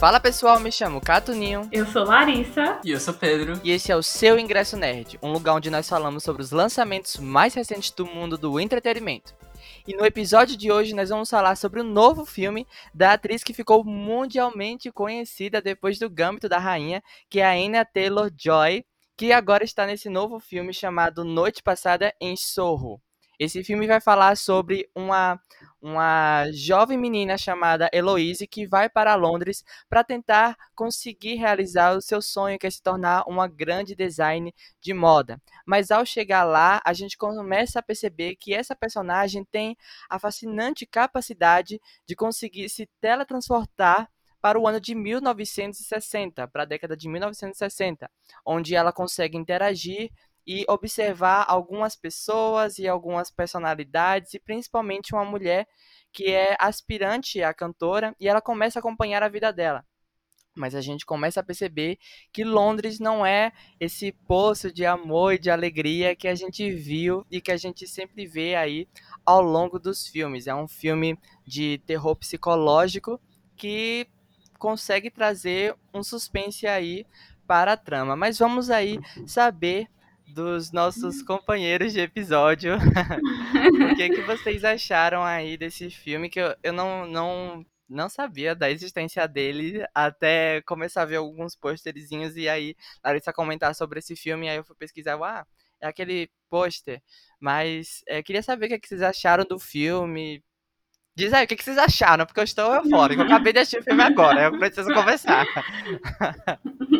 Fala pessoal, me chamo Catuninho. Eu sou Larissa. E eu sou Pedro. E esse é o seu Ingresso Nerd, um lugar onde nós falamos sobre os lançamentos mais recentes do mundo do entretenimento. E no episódio de hoje nós vamos falar sobre o novo filme da atriz que ficou mundialmente conhecida depois do Gâmbito da Rainha, que é a Anya Taylor-Joy, que agora está nesse novo filme chamado Noite Passada em Sorro. Esse filme vai falar sobre uma, uma jovem menina chamada Eloise que vai para Londres para tentar conseguir realizar o seu sonho, que é se tornar uma grande design de moda. Mas ao chegar lá, a gente começa a perceber que essa personagem tem a fascinante capacidade de conseguir se teletransportar para o ano de 1960, para a década de 1960, onde ela consegue interagir e observar algumas pessoas e algumas personalidades, e principalmente uma mulher que é aspirante a cantora, e ela começa a acompanhar a vida dela. Mas a gente começa a perceber que Londres não é esse poço de amor e de alegria que a gente viu e que a gente sempre vê aí ao longo dos filmes. É um filme de terror psicológico que consegue trazer um suspense aí para a trama. Mas vamos aí saber dos nossos companheiros de episódio. o que, que vocês acharam aí desse filme que eu, eu não, não, não sabia da existência dele até começar a ver alguns posterzinhos e aí Larissa comentar sobre esse filme e aí eu fui pesquisar, ah, é aquele pôster. Mas é, queria saber o que, que vocês acharam do filme. Diz aí, o que, que vocês acharam? Porque eu estou eufórico. Eu acabei de assistir o filme agora, eu preciso conversar.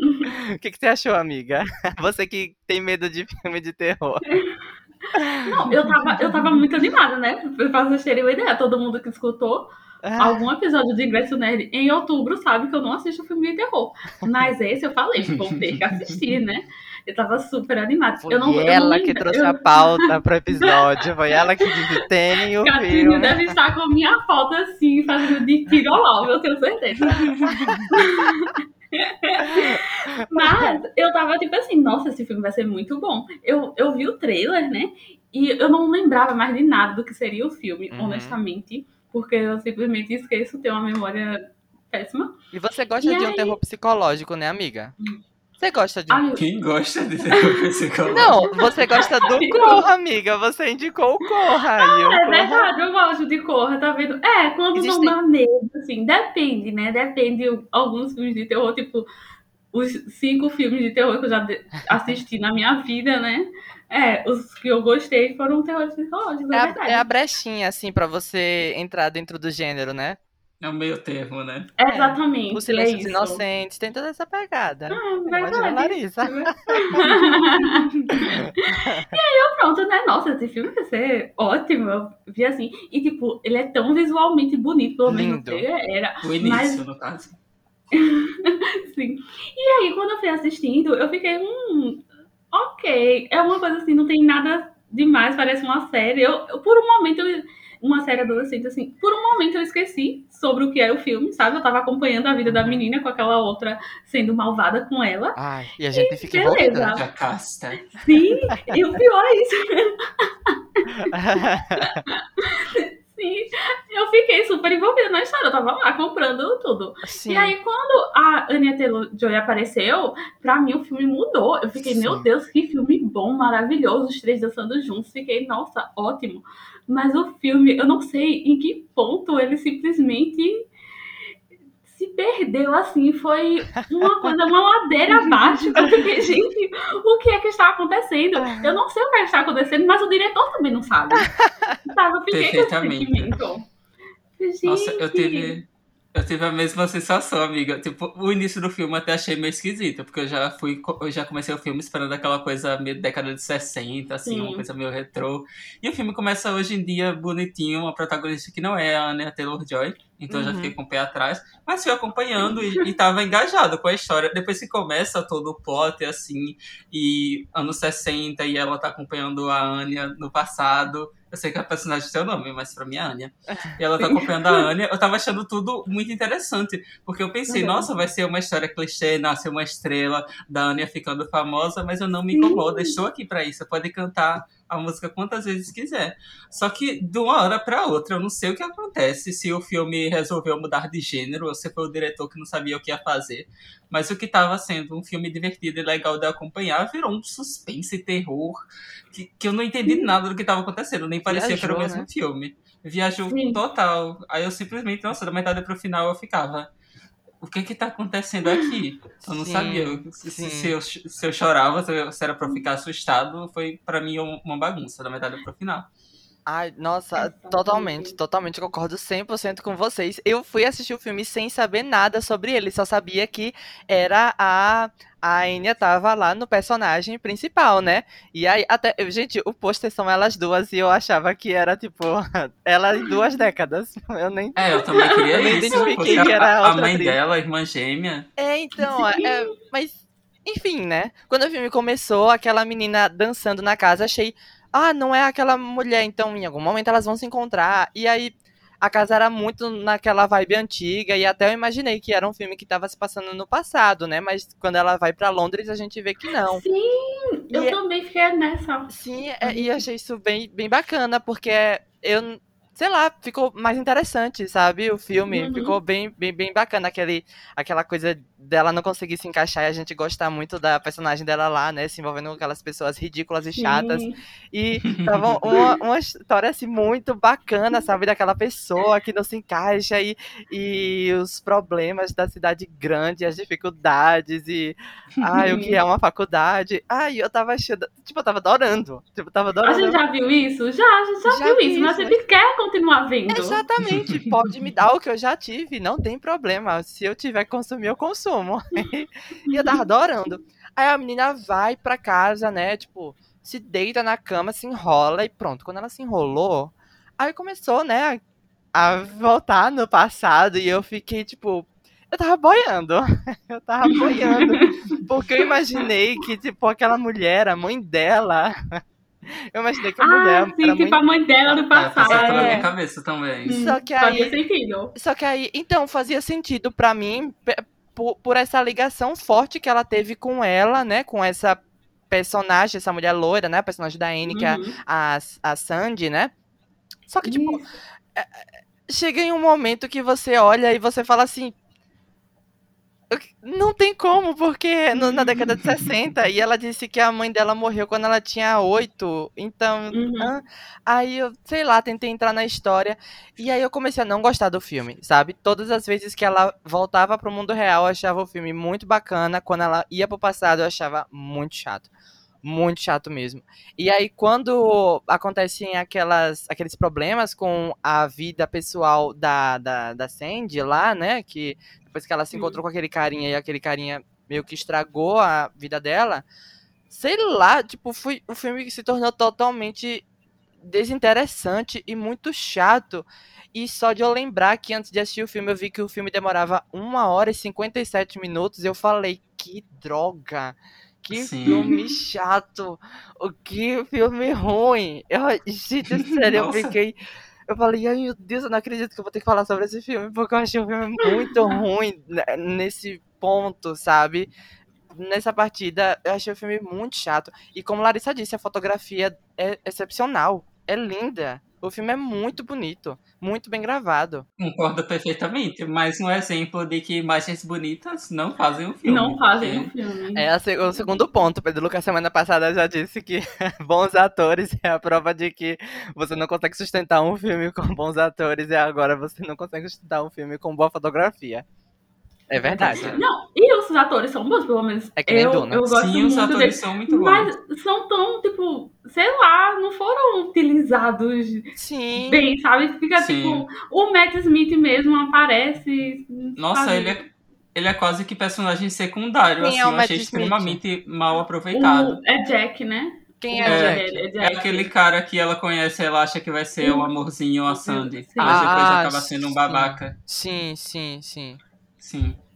O que, que você achou, amiga? Você que tem medo de filme de terror. Não, eu tava, eu tava muito animada, né? Pra vocês terem uma ideia, todo mundo que escutou ah. algum episódio de Ingresso Nerd em outubro sabe que eu não assisto filme de terror. Mas esse eu falei, vou ter que assistir, né? Eu tava super animada. Foi eu não, ela eu não que trouxe eu... a pauta pro episódio. Foi ela que disse, tem o filme. deve estar com a minha foto assim, fazendo de tirolão, eu tenho certeza. Mas eu tava tipo assim, nossa, esse filme vai ser muito bom. Eu, eu vi o trailer, né? E eu não lembrava mais de nada do que seria o filme, uhum. honestamente. Porque eu simplesmente esqueço, tenho uma memória péssima. E você gosta e de aí... um terror psicológico, né, amiga? Você gosta de. Ai, Quem gosta de terror psicológico? Não, você gosta do Corra, amiga. Você indicou o Corra. Ah, é Corra... verdade, eu gosto de Corra, tá vendo? É, quando Existem... não dá medo, assim, depende, né? Depende alguns filmes de terror, tipo, os cinco filmes de terror que eu já assisti na minha vida, né? É, os que eu gostei foram terrores psicológicos, é, é verdade. É a brechinha, assim, pra você entrar dentro do gênero, né? É um meio termo, né? É, exatamente. Os Silêncios é Inocentes, tem toda essa pegada. Ah, Imagina Larissa. e aí eu pronto, né? Nossa, esse filme vai ser ótimo. Eu vi assim. E tipo, ele é tão visualmente bonito, pelo menos era. O início, mas... no caso. Sim. E aí, quando eu fui assistindo, eu fiquei, hum, ok. É uma coisa assim, não tem nada demais, parece uma série. Eu, eu por um momento, eu uma série adolescente, assim, por um momento eu esqueci sobre o que era o filme, sabe? Eu tava acompanhando a vida da menina com aquela outra sendo malvada com ela. Ai, e a gente e fica beleza. envolvida. Sim, e o pior é isso. Sim, eu fiquei super envolvida na história. Eu tava lá comprando tudo. Sim. E aí, quando a Anya Taylor-Joy apareceu, pra mim o filme mudou. Eu fiquei, Sim. meu Deus, que filme bom, maravilhoso. Os três dançando juntos. Fiquei, nossa, ótimo. Mas o filme, eu não sei em que ponto ele simplesmente se perdeu assim, foi uma coisa, uma ladeira abaixo. Eu fiquei, gente, o que é que está acontecendo? Eu não sei o que é está acontecendo, mas o diretor também não sabe. Sabe? Eu fiquei com esse sentimento. Gente. Nossa, eu tive, eu tive a mesma sensação, amiga. Tipo, o início do filme até achei meio esquisito, porque eu já fui, eu já comecei o filme esperando aquela coisa meio década de 60, assim, Sim. uma coisa meio retrô. E o filme começa hoje em dia bonitinho, uma protagonista que não é a Anya Taylor-Joy, então uhum. eu já fiquei uhum. com o pé atrás, mas fui acompanhando e, e tava engajado com a história. Depois que começa todo o plot, assim, e anos 60, e ela tá acompanhando a Anya no passado, eu sei que a personagem tem seu nome, mas pra mim é a Anya. E ela tá acompanhando a Anya. Eu tava achando tudo muito interessante. Porque eu pensei, uhum. nossa, vai ser uma história clichê, nasce uma estrela da Anya ficando famosa, mas eu não me incomodo. Estou aqui pra isso. Pode cantar a música quantas vezes quiser. Só que de uma hora para outra, eu não sei o que acontece se o filme resolveu mudar de gênero ou se foi o diretor que não sabia o que ia fazer. Mas o que estava sendo um filme divertido e legal de acompanhar virou um suspense e terror que, que eu não entendi nada do que estava acontecendo, nem parecia Viajou, que era o mesmo né? filme. Viajou Sim. total. Aí eu simplesmente, nossa, da metade pro final eu ficava o que que tá acontecendo aqui? Eu não sim, sabia se, se, eu, se eu chorava, se, eu, se era pra ficar assustado, foi para mim uma bagunça, da metade pro final. Ai, nossa, totalmente, totalmente concordo 100% com vocês. Eu fui assistir o filme sem saber nada sobre ele, só sabia que era a a Enya tava lá no personagem principal, né? E aí, até, gente, o pôster são elas duas e eu achava que era, tipo, ela em duas décadas. Eu nem. É, eu também queria eu isso. Identifiquei que era a, a mãe atriz. dela, a irmã gêmea. É, então, é, mas, enfim, né? Quando o filme começou, aquela menina dançando na casa, achei ah, não é aquela mulher, então em algum momento elas vão se encontrar. E aí a casa era muito naquela vibe antiga e até eu imaginei que era um filme que estava se passando no passado, né? Mas quando ela vai para Londres a gente vê que não. Sim, eu é também fiquei nessa. Sim, é, e achei isso bem, bem bacana porque eu sei lá, ficou mais interessante, sabe? O filme uhum. ficou bem, bem, bem bacana, aquele, aquela coisa dela não conseguir se encaixar e a gente gostar muito da personagem dela lá, né? Se envolvendo com aquelas pessoas ridículas e chatas. Sim. E tava uma, uma história assim muito bacana, sabe? Daquela pessoa que não se encaixa e, e os problemas da cidade grande, as dificuldades e ai, o que é uma faculdade. Ai, eu tava achando. Tipo, eu tava adorando. Tipo, eu tava adorando. A gente já viu isso? Já, a gente já, já viu vi isso, mas gente quer continuar vendo. Exatamente. Pode me dar o que eu já tive, não tem problema. Se eu tiver que consumir, eu consumo e eu tava adorando. Aí a menina vai pra casa, né? Tipo, se deita na cama, se enrola e pronto. Quando ela se enrolou, aí começou, né? A voltar no passado e eu fiquei, tipo, eu tava boiando. Eu tava boiando. Porque eu imaginei que, tipo, aquela mulher, a mãe dela. Eu imaginei que a ah, mulher. Sim, era tipo mãe... a mãe dela do passado. É, na minha cabeça também. Só que aí. Fazia sentido. Só que aí. Então, fazia sentido pra mim, por, por essa ligação forte que ela teve com ela, né? Com essa personagem, essa mulher loira, né? A personagem da Anne, uhum. que é a, a, a Sandy, né? Só que, tipo, é, é, chega em um momento que você olha e você fala assim, não tem como, porque no, na década de 60, e ela disse que a mãe dela morreu quando ela tinha oito. Então, uhum. aí eu, sei lá, tentei entrar na história. E aí eu comecei a não gostar do filme, sabe? Todas as vezes que ela voltava pro mundo real, eu achava o filme muito bacana. Quando ela ia pro passado, eu achava muito chato. Muito chato mesmo. E aí, quando acontecem aquelas, aqueles problemas com a vida pessoal da, da, da Sandy lá, né? Que depois que ela se encontrou com aquele carinha e aquele carinha meio que estragou a vida dela. Sei lá, tipo, foi o filme se tornou totalmente desinteressante e muito chato. E só de eu lembrar que antes de assistir o filme, eu vi que o filme demorava 1 hora e 57 minutos. Eu falei, que droga! Que Sim. filme chato! O que filme ruim! Eu, gente, sério, eu fiquei. Eu falei, ai meu Deus, eu não acredito que eu vou ter que falar sobre esse filme, porque eu achei o filme muito ruim nesse ponto, sabe? Nessa partida, eu achei o filme muito chato. E como Larissa disse, a fotografia é excepcional, é linda. O filme é muito bonito, muito bem gravado. Concordo perfeitamente, mas um exemplo de que imagens bonitas não fazem um filme. Não fazem um filme. É o segundo ponto. Pedro Lucas, semana passada, já disse que bons atores é a prova de que você não consegue sustentar um filme com bons atores e agora você não consegue sustentar um filme com boa fotografia. É verdade. Não, e os atores são bons, pelo menos. É que nem eu, Duna. eu gosto Sim, os atores deles, são muito bons. Mas são tão, tipo, sei lá, não foram utilizados Sim. bem, sabe? Fica Sim. tipo, o Matt Smith mesmo aparece. Nossa, sabe? ele é, ele é quase que personagem secundário, Quem assim, é eu achei Smith? extremamente mal aproveitado. O, é Jack, né? Quem é, é, Jack? é, Jack? é aquele cara que ela conhece, ela acha que vai ser o um amorzinho, a Sandy. Sim. Mas depois ah, acaba sendo um babaca. Sim, sim, sim. Sim.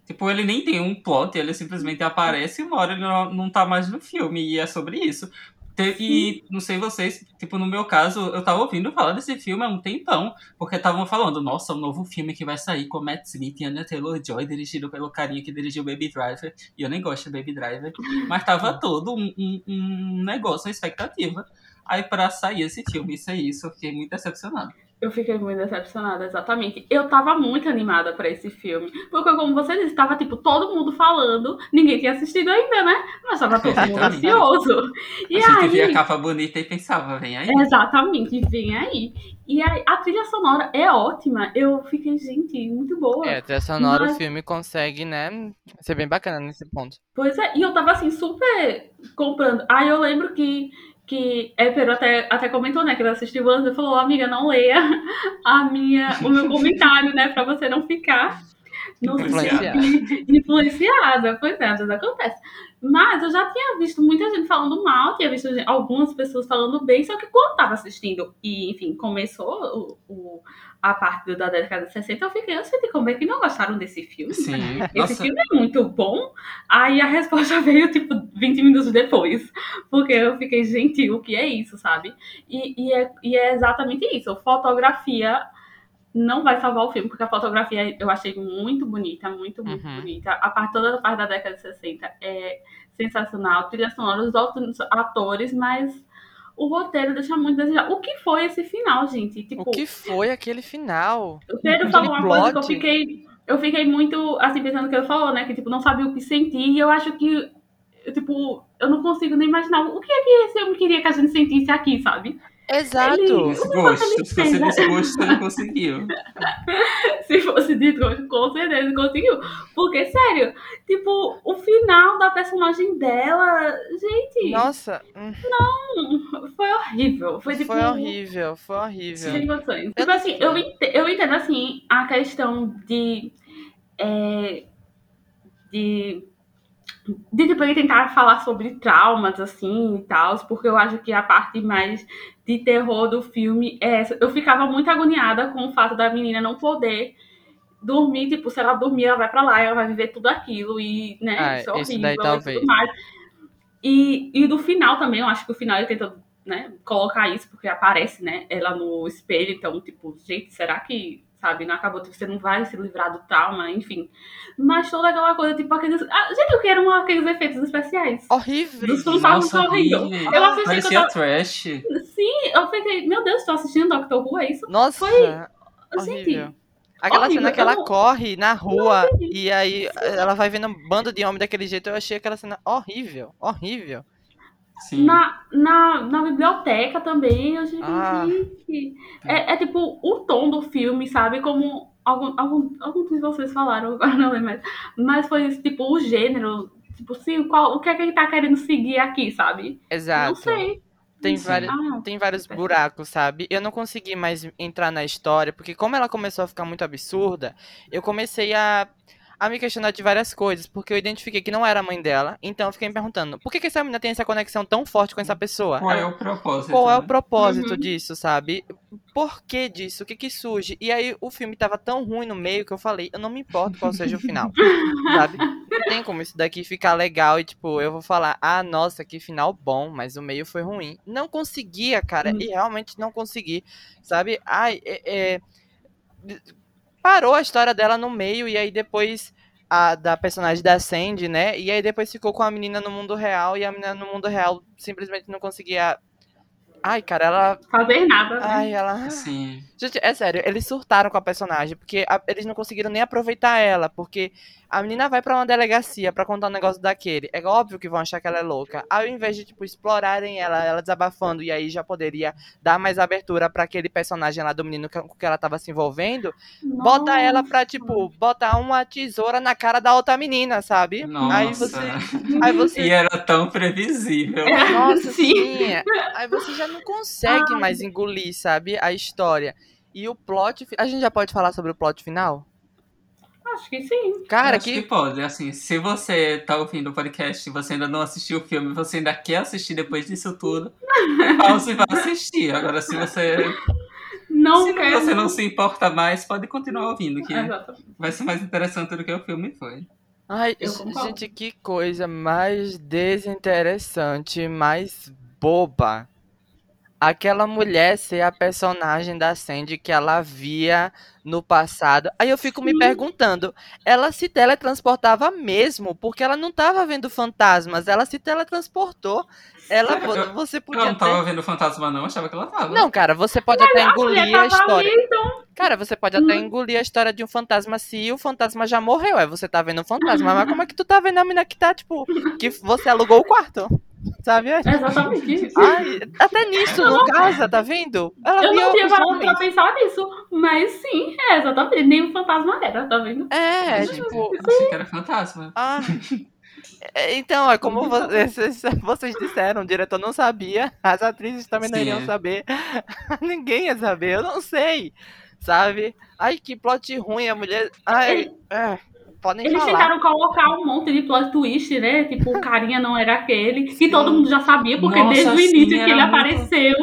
Tipo, ele nem tem um plot, ele simplesmente aparece e uma hora ele não, não tá mais no filme, e é sobre isso. E não sei vocês, tipo, no meu caso, eu tava ouvindo falar desse filme há um tempão, porque estavam falando, nossa, um novo filme que vai sair com Matt Smith e Anya Taylor-Joy, dirigido pelo carinha que dirigiu Baby Driver, e eu nem gosto de Baby Driver, mas tava todo um, um, um negócio, uma expectativa. Aí para sair esse filme, isso é isso, eu fiquei muito decepcionado. Eu fiquei muito decepcionada, exatamente. Eu tava muito animada para esse filme. Porque, como você disse, tava, tipo, todo mundo falando. Ninguém tinha assistido ainda, né? Mas tava todo mundo ansioso. E a gente aí... via a capa bonita e pensava, vem aí. Exatamente, vem aí. E aí, a trilha sonora é ótima. Eu fiquei, gente, muito boa. É, a trilha sonora, mas... o filme consegue, né, ser bem bacana nesse ponto. Pois é, e eu tava, assim, super comprando. Aí eu lembro que que Épero até, até comentou, né, que ele assistiu antes e falou, amiga, não leia a minha, o meu comentário, né, pra você não ficar no influenciada. influenciada. Pois é, às vezes acontece. Mas eu já tinha visto muita gente falando mal, tinha visto algumas pessoas falando bem, só que quando tava assistindo e, enfim, começou o, o a parte da década de 60, eu fiquei, eu sei como é que não gostaram desse filme. Sim. Esse Nossa. filme é muito bom. Aí a resposta veio, tipo, 20 minutos depois. Porque eu fiquei, gente, o que é isso, sabe? E, e, é, e é exatamente isso. Fotografia não vai salvar o filme, porque a fotografia eu achei muito bonita, muito, muito uhum. bonita. A parte, toda a parte da década de 60 é sensacional. Trilha sonora, os outros atores, mas o roteiro deixa muito a desejar. O que foi esse final, gente? Tipo, o que foi aquele final? O Pedro falou uma plot. coisa que eu fiquei. Eu fiquei muito, assim, pensando no que ele falou, né? Que, tipo, não sabia o que sentir. E eu acho que, tipo, eu não consigo nem imaginar o que é que esse homem queria que a gente sentisse aqui, sabe? Exato. Ele, desgosto. Se fosse desgosto, você não conseguiu. Se fosse desgosto, com certeza conseguiu. Porque, sério, tipo, o final da personagem dela, gente. Nossa. Hum. Não, foi horrível. Foi, tipo, foi horrível, foi horrível. Sem emoções. Tipo assim, eu entendo, eu entendo assim a questão de. É, de de ele tentar falar sobre traumas, assim, e tal, porque eu acho que a parte mais de terror do filme é essa. Eu ficava muito agoniada com o fato da menina não poder dormir, tipo, se ela dormir, ela vai pra lá, ela vai viver tudo aquilo, e, né, ah, isso é horrível, daí, talvez. tudo mais. E, e do final também, eu acho que o final ele tenta, né, colocar isso, porque aparece, né, ela no espelho, então, tipo, gente, será que sabe? Não acabou, tipo, você não vai se livrar do trauma, enfim. Mas toda aquela coisa, tipo, aqueles. Ah, gente, eu quero uma, aqueles efeitos especiais. Horrível. Dos fantasmas horrível. Eu assisti Parecia eu tava... trash. Sim, eu fiquei, meu Deus, tô assistindo Doctor Who, é isso? Nossa. Foi. Horrível. Gente, Aquela horrível. cena que ela não... corre na rua e aí ela vai vendo um bando de homem daquele jeito, eu achei aquela cena horrível, horrível. Sim. Na, na, na biblioteca também, eu digo, ah. gente. É, é tipo o tom do filme, sabe? Como algum, algum, alguns de vocês falaram, agora não lembro mais. Mas foi tipo o gênero. Tipo, sim, qual, o que é que ele tá querendo seguir aqui, sabe? Exato. Não sei. Tem, vários, ah, tem vários buracos, sabe? Eu não consegui mais entrar na história, porque como ela começou a ficar muito absurda, eu comecei a a me questionar de várias coisas, porque eu identifiquei que não era a mãe dela, então eu fiquei me perguntando, por que, que essa menina tem essa conexão tão forte com essa pessoa? Qual é o propósito? Qual né? é o propósito uhum. disso, sabe? Por que disso? O que que surge? E aí o filme tava tão ruim no meio que eu falei, eu não me importo qual seja o final, sabe? Não tem como isso daqui ficar legal e tipo, eu vou falar, ah, nossa, que final bom, mas o meio foi ruim. Não conseguia, cara, uhum. e realmente não consegui, sabe? Ai, é, é parou a história dela no meio e aí depois a da personagem da Sandy, né? E aí depois ficou com a menina no mundo real e a menina no mundo real simplesmente não conseguia Ai, cara, ela. Fazer nada. Né? Ai, ela. Sim. Gente, é sério, eles surtaram com a personagem, porque a... eles não conseguiram nem aproveitar ela, porque a menina vai para uma delegacia para contar um negócio daquele. É óbvio que vão achar que ela é louca. Ao invés de, tipo, explorarem ela, ela desabafando, e aí já poderia dar mais abertura para aquele personagem lá do menino com que ela tava se envolvendo, Nossa. bota ela pra, tipo, botar uma tesoura na cara da outra menina, sabe? Nossa. Aí você. Aí você... E era tão previsível. Nossa, sim. sim. Aí você já não consegue Ai. mais engolir, sabe? A história. E o plot. A gente já pode falar sobre o plot final? Acho que sim. Cara, Acho que... que pode. Assim, se você tá ouvindo o podcast e você ainda não assistiu o filme, você ainda quer assistir depois disso tudo, você vai assistir. Agora, se você. Não se quer. você não se importa mais, pode continuar ouvindo, que Exatamente. vai ser mais interessante do que o filme foi. Ai, gente, que coisa mais desinteressante, mais boba. Aquela mulher ser a personagem da Sandy que ela via no passado. Aí eu fico me perguntando, ela se teletransportava mesmo? Porque ela não estava vendo fantasmas, ela se teletransportou. Ela, você podia ela não estava vendo fantasma não, achava que ela estava. Não, cara, você pode Mas até engolir a história. Ali, então... Cara, você pode até hum. engolir a história de um fantasma se o fantasma já morreu. Aí você tá vendo um fantasma, mas como é que tu tá vendo a menina que tá, tipo, que você alugou o quarto? Sabe? Exatamente isso. Ai, até nisso, eu no não... casa, tá vendo? Ela eu não tinha parado pra pensar nisso, mas sim, é, exatamente. Nem o fantasma era, tá vendo? É, tipo. Achei que era fantasma. Ah. É, então, é como vocês, vocês disseram, o diretor não sabia, as atrizes também não iriam é. saber, ninguém ia saber, eu não sei, sabe? Ai, que plot ruim, a mulher. Ai, é. Podem Eles falar. tentaram colocar um monte de plot twist, né? Tipo, o carinha não era aquele. Sim. E todo mundo já sabia, porque Nossa, desde o início sim, que ele muito... apareceu,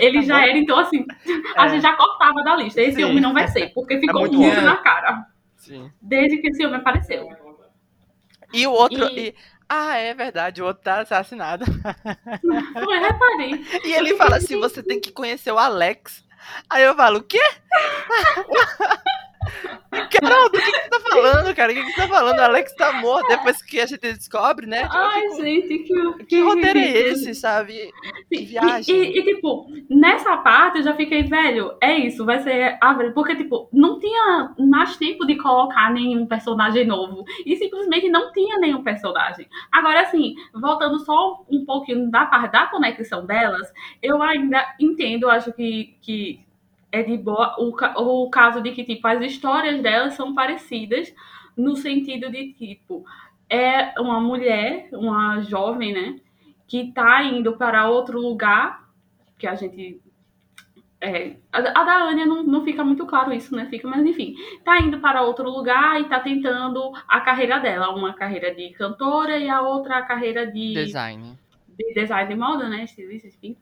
ele já era. Então, assim, é. a gente já cortava da lista. Esse sim. homem não vai ser, porque é ficou é muito, muito na cara. Sim. Desde que esse homem apareceu. E o outro. E... E... Ah, é verdade, o outro tá assassinado. Foi, reparei. E ele fala assim: você tem que conhecer o Alex. Aí eu falo, o quê? Carol, do que, que você tá falando, cara? O que, que você tá falando? O Alex tá morto depois que a gente descobre, né? Tipo, Ai, fico... gente, que, que, que roteiro é esse, sabe? Que viagem. E, e, e, tipo, nessa parte eu já fiquei, velho, é isso, vai ser a Porque, tipo, não tinha mais tempo de colocar nenhum personagem novo. E simplesmente não tinha nenhum personagem. Agora, assim, voltando só um pouquinho da parte da conexão delas, eu ainda entendo, acho que. que é de boa o, o caso de que tipo as histórias delas são parecidas no sentido de tipo é uma mulher, uma jovem, né, que tá indo para outro lugar que a gente é, a, da Anya não, não fica muito claro isso, né? Fica, mas enfim, tá indo para outro lugar e tá tentando a carreira dela, uma carreira de cantora e a outra a carreira de design de design de moda, né? Estilista, enfim.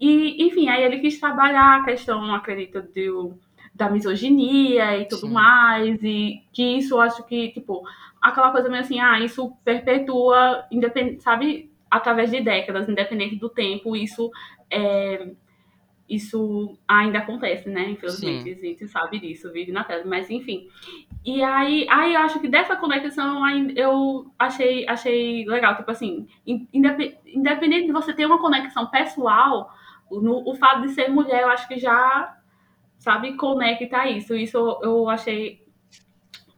E, enfim, aí ele quis trabalhar a questão, acredito, do, da misoginia e tudo Sim. mais. E que isso eu acho que, tipo, aquela coisa meio assim, ah, isso perpetua, independente, sabe, através de décadas, independente do tempo, isso é, isso ainda acontece, né? Infelizmente, Sim. a gente sabe disso, vive na tela. Mas enfim. E aí, aí eu acho que dessa conexão eu achei, achei legal. Tipo assim, independente de você ter uma conexão pessoal, no, o fato de ser mulher, eu acho que já, sabe, conecta isso. Isso eu achei.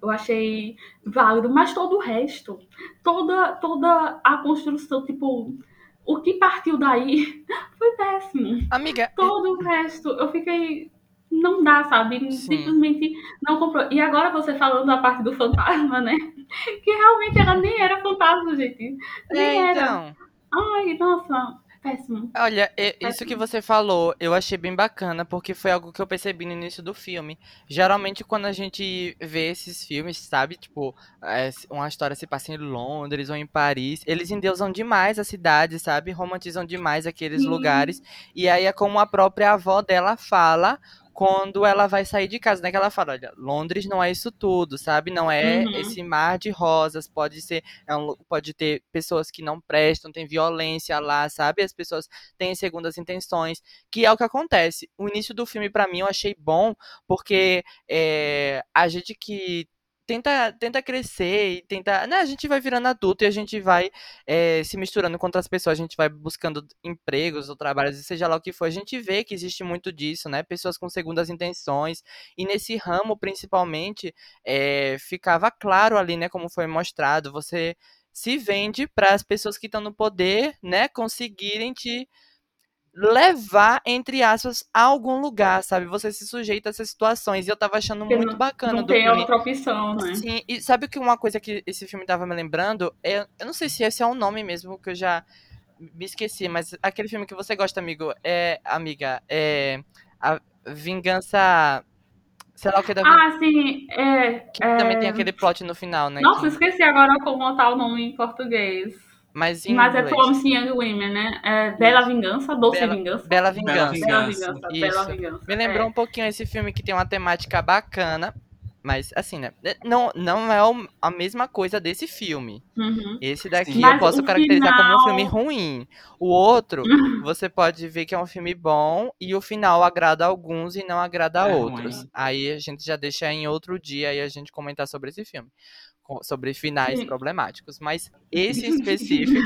Eu achei válido, mas todo o resto, toda, toda a construção, tipo, o que partiu daí foi péssimo. Amiga. Todo o resto, eu fiquei. Não dá, sabe? Sim. Simplesmente não comprou. E agora você falando da parte do fantasma, né? Que realmente ela nem era fantasma, gente. Nem é, era. Então. Ai, nossa péssimo. Olha, isso que você falou, eu achei bem bacana, porque foi algo que eu percebi no início do filme. Geralmente, quando a gente vê esses filmes, sabe? Tipo, é, uma história se passa em Londres ou em Paris, eles endeusam demais a cidade, sabe? Romantizam demais aqueles Sim. lugares. E aí é como a própria avó dela fala quando ela vai sair de casa, né? Que ela fala, olha, Londres não é isso tudo, sabe? Não é uhum. esse mar de rosas, pode ser, é um, pode ter pessoas que não prestam, tem violência lá, sabe? As pessoas têm segundas intenções, que é o que acontece. O início do filme, para mim, eu achei bom, porque é, a gente que tenta, tenta crescer e tenta. Né, a gente vai virando adulto e a gente vai é, se misturando com outras pessoas, a gente vai buscando empregos ou trabalhos, seja lá o que for. A gente vê que existe muito disso, né? Pessoas com segundas intenções. E nesse ramo, principalmente, é, ficava claro ali, né, como foi mostrado, você se vende para as pessoas que estão no poder, né, conseguirem te levar, entre aspas, a algum lugar, sabe? Você se sujeita a essas situações. E eu tava achando Porque muito não, bacana não do tem filme. outra opção, né? Sim, e sabe que uma coisa que esse filme tava me lembrando? É, eu não sei se esse é o um nome mesmo, que eu já me esqueci, mas aquele filme que você gosta, amigo, é, amiga, é a Vingança... Sei lá o que da Ah, sim, é... Que é... também tem aquele plot no final, né? Nossa, que... esqueci agora como tá o nome em português. Mas, em Mas é Promising Young Women, né? É Bela Vingança, Doce Bela, Vingança. Bela Vingança. Bela Vingança. Bela Vingança. Me lembrou é. um pouquinho esse filme que tem uma temática bacana. Mas, assim, né? Não, não é a mesma coisa desse filme. Uhum. Esse daqui Sim. eu posso caracterizar final... como um filme ruim. O outro, você pode ver que é um filme bom e o final agrada a alguns e não agrada a é outros. Ruim. Aí a gente já deixa em outro dia e a gente comentar sobre esse filme. Sobre finais problemáticos. Mas esse específico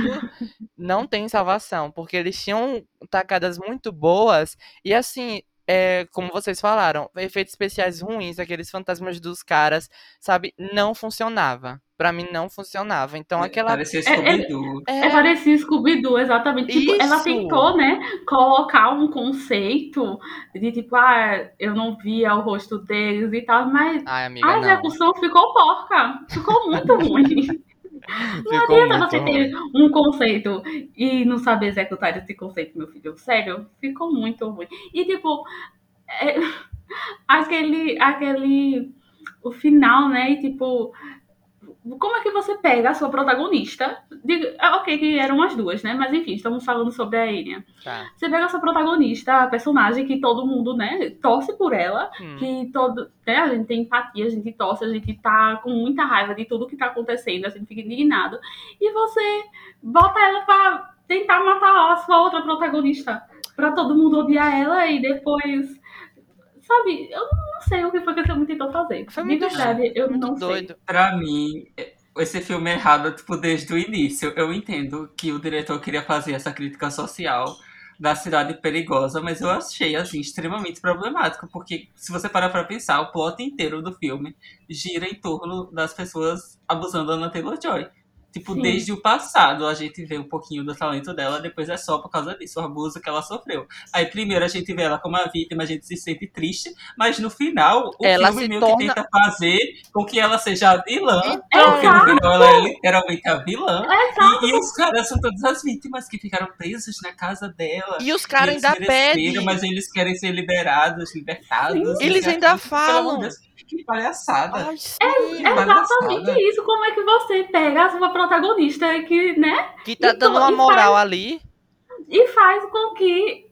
não tem salvação, porque eles tinham tacadas muito boas e assim é, como vocês falaram, efeitos especiais ruins, aqueles fantasmas dos caras, sabe, não funcionava. Pra mim não funcionava. Então é, aquela. Parecia Scooby-Doo. É, é, é, parecia Scooby-Doo, exatamente. Tipo, ela tentou, né, colocar um conceito de tipo, ah, eu não via o rosto deles e tal, mas Ai, amiga, a execução não. ficou porca. Ficou muito ruim. Não adianta você ter um conceito e não saber executar esse conceito, meu filho. Sério, ficou muito ruim. E tipo, é, aquele, aquele, o final, né? E tipo, como é que você pega a sua protagonista? Diga, ah, ok, que eram as duas, né? Mas enfim, estamos falando sobre a Enya. Tá. Você pega a sua protagonista, a personagem que todo mundo, né, torce por ela, hum. que todo, né, a gente tem empatia, a gente torce, a gente tá com muita raiva de tudo que tá acontecendo, a gente fica indignado. E você bota ela pra tentar matar a sua outra protagonista. Pra todo mundo odiar ela e depois Sabe, eu não sei o que foi que esse filme tentou fazer. Foi muito, De verdade, eu muito não doido. sei. Pra mim, esse filme é errado, tipo, desde o início. Eu entendo que o diretor queria fazer essa crítica social da cidade perigosa, mas eu achei, assim, extremamente problemático, porque se você parar pra pensar, o plot inteiro do filme gira em torno das pessoas abusando da Anna Taylor-Joy. Tipo, Sim. desde o passado a gente vê um pouquinho do talento dela, depois é só por causa disso, o abuso que ela sofreu. Aí primeiro a gente vê ela como a vítima, a gente se sente triste, mas no final o ela filme meio torna... que tenta fazer com que ela seja a vilã, então, porque no final ela é literalmente a vilã. E, e, os caras são todas as vítimas que ficaram presos na casa dela. E os caras ainda pedem. Mas eles querem ser liberados, libertados. Eles ainda falam. Que palhaçada. Ai, é, é exatamente isso. Como é que você pega a sua protagonista que, né? Que tá dando uma moral faz, ali. E faz com que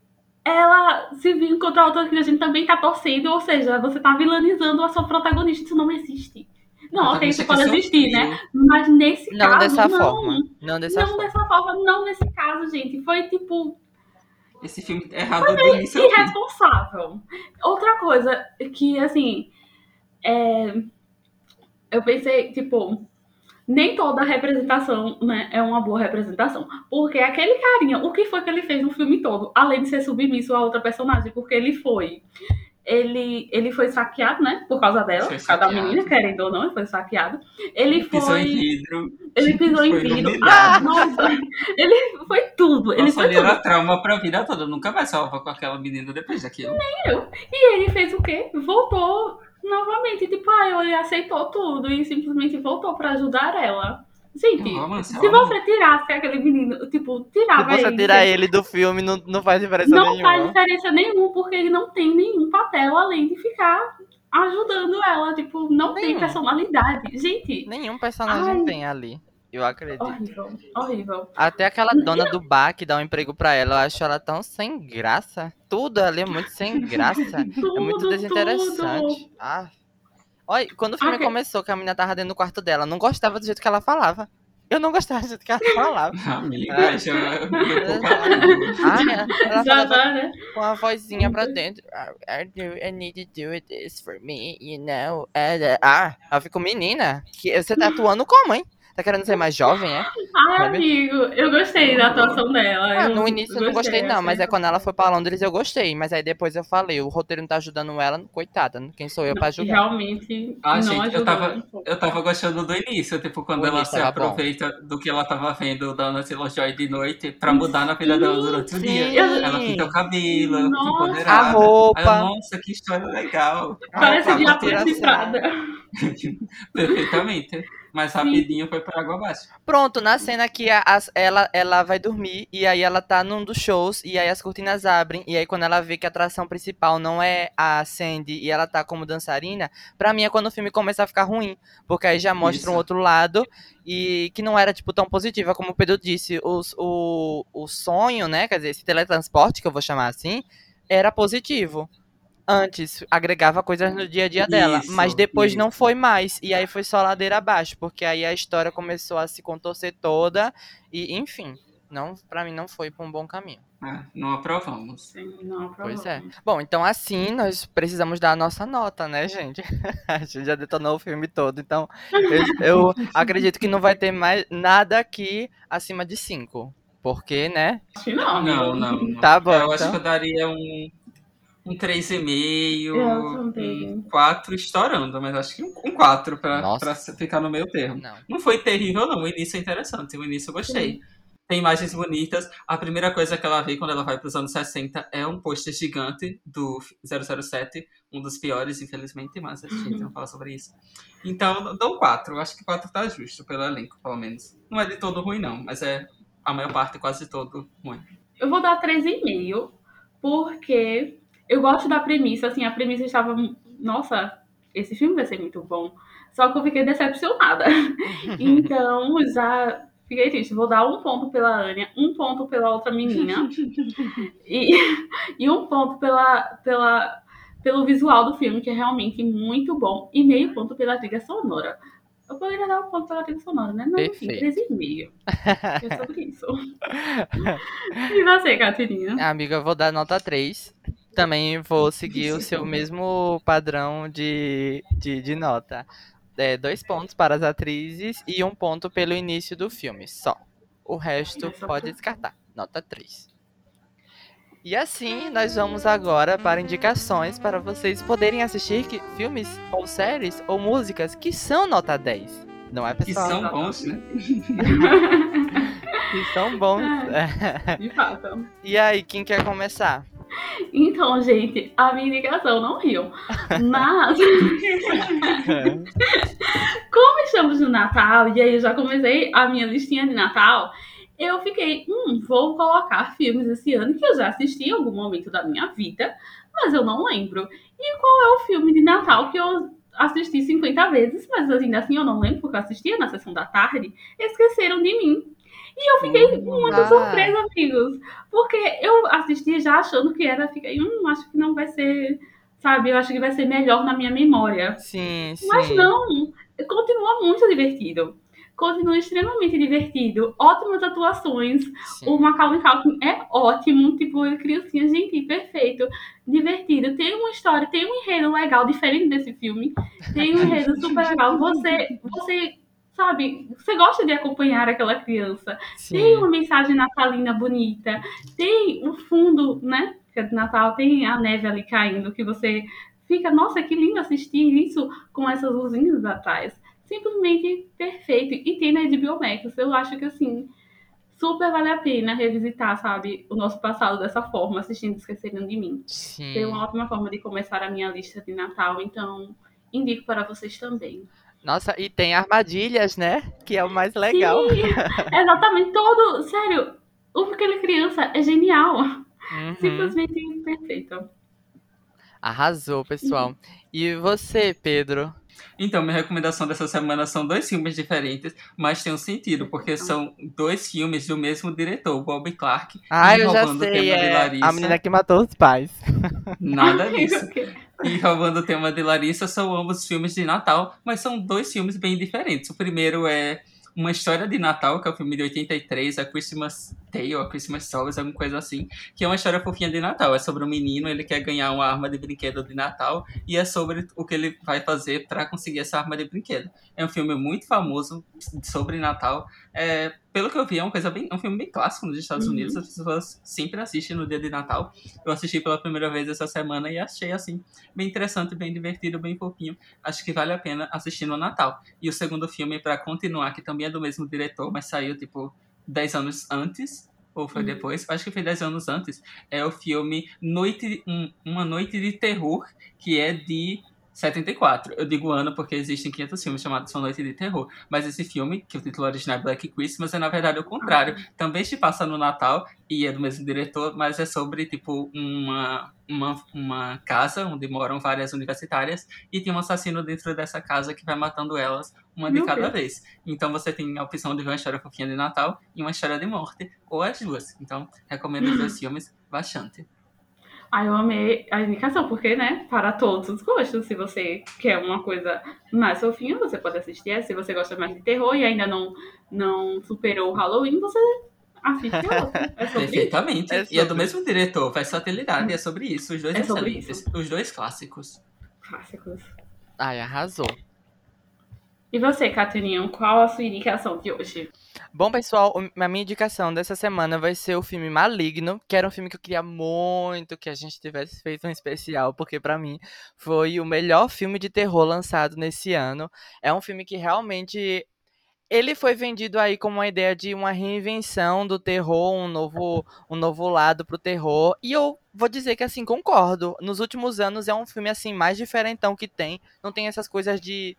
ela se vingue contra outra que a gente também tá torcendo. Ou seja, você tá vilanizando a sua protagonista. Isso não existe. Não, ok, isso pode existir, né? Mas nesse não caso. Dessa não forma. Não dessa não forma. Não dessa forma, não nesse caso, gente. Foi tipo. Esse filme é errado Foi meio irresponsável. Outra coisa que, assim, é, eu pensei, tipo, nem toda representação né, é uma boa representação. Porque aquele carinha, o que foi que ele fez no filme todo? Além de ser submisso a outra personagem, porque ele foi. Ele, ele foi saqueado, né? Por causa dela, por causa da menina, querendo ou não, ele foi saqueado. Ele foi. Pisou em vidro. Ele pisou em vidro. Ah, nossa, ele foi tudo. Ele nossa, foi ele tudo. era trauma pra vida toda. Nunca mais salva com aquela menina depois daquilo. Nem eu. E ele fez o quê? Voltou novamente, tipo, ah, ele aceitou tudo e simplesmente voltou pra ajudar ela. Gente, se você tirasse aquele menino, tipo, tirava ele. Se você tirar ele do filme, não, não faz diferença não nenhuma. Não faz diferença nenhuma, porque ele não tem nenhum papel além de ficar ajudando ela. Tipo, não nenhum. tem personalidade. Gente. Nenhum personagem ai, tem ali. Eu acredito. Horrível, horrível. Até aquela dona do bar que dá um emprego pra ela, eu acho ela tão sem graça. Tudo ali é muito sem graça. tudo, é muito desinteressante. Tudo. Ah. Olha, quando o filme okay. começou, que a menina tava dentro do quarto dela, não gostava do jeito que ela falava. Eu não gostava do jeito que ela falava. Amiga, ah, já, ah, ela falava né? com a vozinha pra dentro. I need to do this for me, you know. Ah, ela ficou menina. Você tá atuando como, hein? Tá querendo ser mais jovem, é? Ai, Sabe? amigo, eu gostei da atuação dela. Ah, no início eu não gostei, não, mas é quando ela foi pra Londres eu gostei. Mas aí depois eu falei, o roteiro não tá ajudando ela, coitada, quem sou eu pra ajudar? Realmente. Ah, gente, eu tava, eu tava gostando do início, tipo, quando ela se aproveita bom. do que ela tava vendo da Ana Joy de noite pra mudar na vida dela durante o dia. Ela pinta o cabelo, ela fica empoderada. A roupa. Aí, nossa, que história legal. Parece de. Perfeitamente. Mas rapidinho Sim. foi para água abaixo. Pronto, na cena que a, a, ela, ela vai dormir e aí ela tá num dos shows e aí as cortinas abrem e aí quando ela vê que a atração principal não é a Sandy e ela tá como dançarina, pra mim é quando o filme começa a ficar ruim, porque aí já mostra Isso. um outro lado e que não era tipo tão positiva como o Pedro disse, os, o, o sonho, né, quer dizer, esse teletransporte que eu vou chamar assim, era positivo. Antes agregava coisas no dia a dia dela, isso, mas depois isso. não foi mais. E aí foi só ladeira abaixo, porque aí a história começou a se contorcer toda e, enfim, não, para mim não foi para um bom caminho. Ah, não aprovamos. Sim, não aprovamos. Pois é. Bom, então assim nós precisamos dar a nossa nota, né, gente? a gente já detonou o filme todo, então eu, eu acredito que não vai ter mais nada aqui acima de 5. Porque, né? Acho que não. Não, não. não. Tá bom. Eu então. acho que eu daria um um 3,5, um 4 estourando, mas acho que um 4 pra, pra ficar no meio termo. Não. não foi terrível, não. O início é interessante. O início eu gostei. Sim. Tem imagens bonitas. A primeira coisa que ela vê quando ela vai para os anos 60 é um pôster gigante do 007, um dos piores, infelizmente, mas a gente não fala sobre isso. Então, dou 4. Acho que 4 tá justo pelo elenco, pelo menos. Não é de todo ruim, não, mas é a maior parte, quase todo ruim. Eu vou dar 3,5, porque eu gosto da premissa, assim, a premissa estava, nossa, esse filme vai ser muito bom. Só que eu fiquei decepcionada. então, já fiquei triste. Vou dar um ponto pela Anya, um ponto pela outra menina e, e um ponto pela, pela, pelo visual do filme, que é realmente muito bom, e meio ponto pela trilha sonora. Eu poderia dar um ponto pela trilha sonora, né? Mas enfim, 13,5. É sobre isso. e você, Catarina? Amiga, eu vou dar nota 3 também vou seguir o seu mesmo padrão de, de, de nota. É, dois pontos para as atrizes e um ponto pelo início do filme, só. O resto pode descartar. Nota 3. E assim, nós vamos agora para indicações para vocês poderem assistir que, filmes ou séries ou músicas que são nota 10. Não é, pessoal? Que são bons, né? que são bons. De fato. E aí, quem quer começar? Então, gente, a minha indicação não riu. Mas. como estamos no Natal, e aí eu já comecei a minha listinha de Natal, eu fiquei, hum, vou colocar filmes esse ano que eu já assisti em algum momento da minha vida, mas eu não lembro. E qual é o filme de Natal que eu assisti 50 vezes, mas ainda assim eu não lembro porque eu assistia na sessão da tarde? Esqueceram de mim. E eu fiquei muito ah. surpresa, amigos. Porque eu assisti já achando que era, fiquei, hum, acho que não vai ser, sabe? Eu acho que vai ser melhor na minha memória. Sim, sim. Mas não, continua muito divertido. Continua extremamente divertido. Ótimas atuações. Sim. O Macaulay Culkin é ótimo. Tipo, criancinha, gente, perfeito. Divertido. Tem uma história, tem um enredo legal, diferente desse filme. Tem um enredo super legal. Você, você sabe, você gosta de acompanhar aquela criança. Sim. Tem uma mensagem natalina bonita, tem o fundo, né? Que é de Natal, tem a neve ali caindo, que você fica, nossa, que lindo assistir isso com essas luzinhas atrás. Simplesmente perfeito. E tem na HBO Max. Eu acho que assim, super vale a pena revisitar, sabe, o nosso passado dessa forma, assistindo Esqueceram de Mim. Sim. Tem uma ótima forma de começar a minha lista de Natal, então indico para vocês também. Nossa, e tem armadilhas, né? Que é o mais legal. Sim, exatamente. Todo. Sério, o Pequena Criança é genial. Uhum. Simplesmente perfeito. Arrasou, pessoal. E você, Pedro? Então, minha recomendação dessa semana são dois filmes diferentes, mas tem um sentido, porque são dois filmes do mesmo diretor, Bob Clark. Ah, eu já sei, é a menina que matou os pais. Nada disso. E roubando o tema de Larissa, são ambos filmes de Natal, mas são dois filmes bem diferentes. O primeiro é uma história de Natal, que é o filme de 83, a Christmas Tale, a Christmas Stories, alguma coisa assim, que é uma história fofinha de Natal. É sobre um menino, ele quer ganhar uma arma de brinquedo de Natal e é sobre o que ele vai fazer para conseguir essa arma de brinquedo. É um filme muito famoso sobre Natal. É, pelo que eu vi, é uma coisa bem, é um filme bem clássico nos Estados uhum. Unidos. As pessoas sempre assistem no dia de Natal. Eu assisti pela primeira vez essa semana e achei assim bem interessante, bem divertido, bem fofinho. Acho que vale a pena assistir no Natal. E o segundo filme para continuar, que também é do mesmo diretor, mas saiu tipo 10 anos antes, ou foi uhum. depois, acho que foi 10 anos antes, é o filme Noite, um, Uma Noite de Terror, que é de 74. Eu digo ano porque existem 500 filmes chamados Sua Noite de Terror. Mas esse filme, que o título original é Black Christmas, é na verdade o contrário. Também se passa no Natal e é do mesmo diretor, mas é sobre, tipo, uma, uma, uma casa onde moram várias universitárias e tem um assassino dentro dessa casa que vai matando elas uma de cada vez. Então você tem a opção de ver uma história fofinha de Natal e uma história de morte, ou as duas. Então, recomendo os dois filmes bastante. Ah, eu amei a indicação, porque, né, para todos os gostos. Se você quer uma coisa mais fofinha, você pode assistir essa. Se você gosta mais de terror e ainda não, não superou o Halloween, você assiste outra. É Perfeitamente. É e é do mesmo diretor, versatilidade, é sobre isso. Os dois é excelentes. Os dois clássicos. Clássicos. Ai, arrasou. E você, Catininho, qual a sua indicação de hoje? Bom, pessoal, a minha indicação dessa semana vai ser o filme Maligno, que era um filme que eu queria muito que a gente tivesse feito um especial, porque para mim foi o melhor filme de terror lançado nesse ano. É um filme que realmente ele foi vendido aí como uma ideia de uma reinvenção do terror, um novo, um novo lado pro terror. E eu vou dizer que assim, concordo. Nos últimos anos é um filme assim mais diferentão que tem. Não tem essas coisas de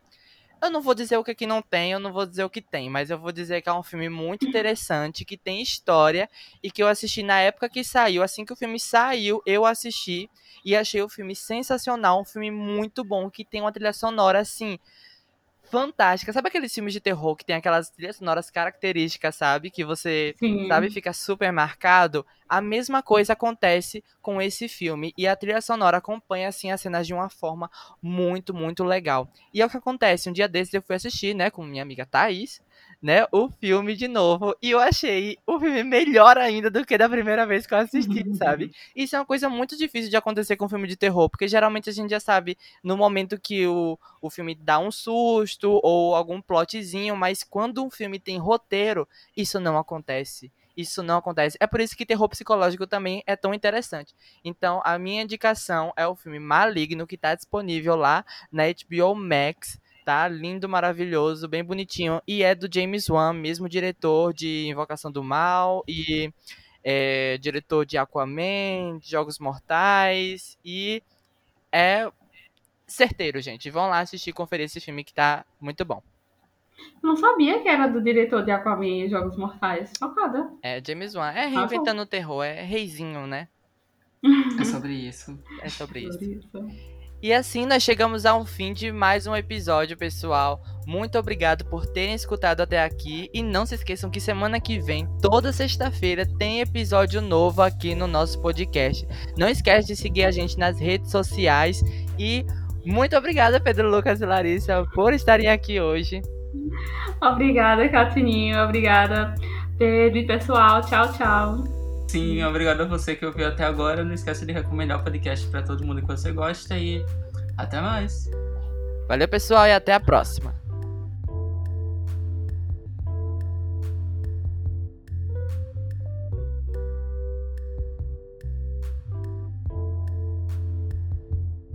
eu não vou dizer o que, que não tem, eu não vou dizer o que tem, mas eu vou dizer que é um filme muito interessante, que tem história e que eu assisti na época que saiu. Assim que o filme saiu, eu assisti e achei o filme sensacional, um filme muito bom, que tem uma trilha sonora assim fantástica. Sabe aqueles filmes de terror que tem aquelas trilhas sonoras características, sabe? Que você, Sim. sabe, fica super marcado. A mesma coisa acontece com esse filme. E a trilha sonora acompanha, assim, as cenas de uma forma muito, muito legal. E é o que acontece. Um dia desses eu fui assistir, né, com minha amiga Thaís né, o filme de novo. E eu achei o filme melhor ainda do que da primeira vez que eu assisti, sabe? Isso é uma coisa muito difícil de acontecer com filme de terror, porque geralmente a gente já sabe no momento que o, o filme dá um susto ou algum plotzinho, mas quando um filme tem roteiro, isso não acontece. Isso não acontece. É por isso que terror psicológico também é tão interessante. Então, a minha indicação é o filme Maligno, que está disponível lá na HBO Max tá lindo, maravilhoso, bem bonitinho. E é do James Wan, mesmo diretor de Invocação do Mal e é, diretor de Aquaman, de Jogos Mortais. E é certeiro, gente. Vão lá assistir e conferir esse filme que tá muito bom. Não sabia que era do diretor de Aquaman e Jogos Mortais. Chocada. É, James Wan. É reinventando o terror, é reizinho, né? É sobre isso. É sobre, isso. isso. E assim nós chegamos ao fim de mais um episódio, pessoal. Muito obrigado por terem escutado até aqui e não se esqueçam que semana que vem, toda sexta-feira, tem episódio novo aqui no nosso podcast. Não esquece de seguir a gente nas redes sociais e muito obrigada, Pedro Lucas e Larissa, por estarem aqui hoje. Obrigada, Catininho. Obrigada, Pedro e pessoal. Tchau, tchau. Sim, obrigado a você que ouviu até agora. Não esqueça de recomendar o podcast para todo mundo que você gosta e até mais. Valeu, pessoal, e até a próxima.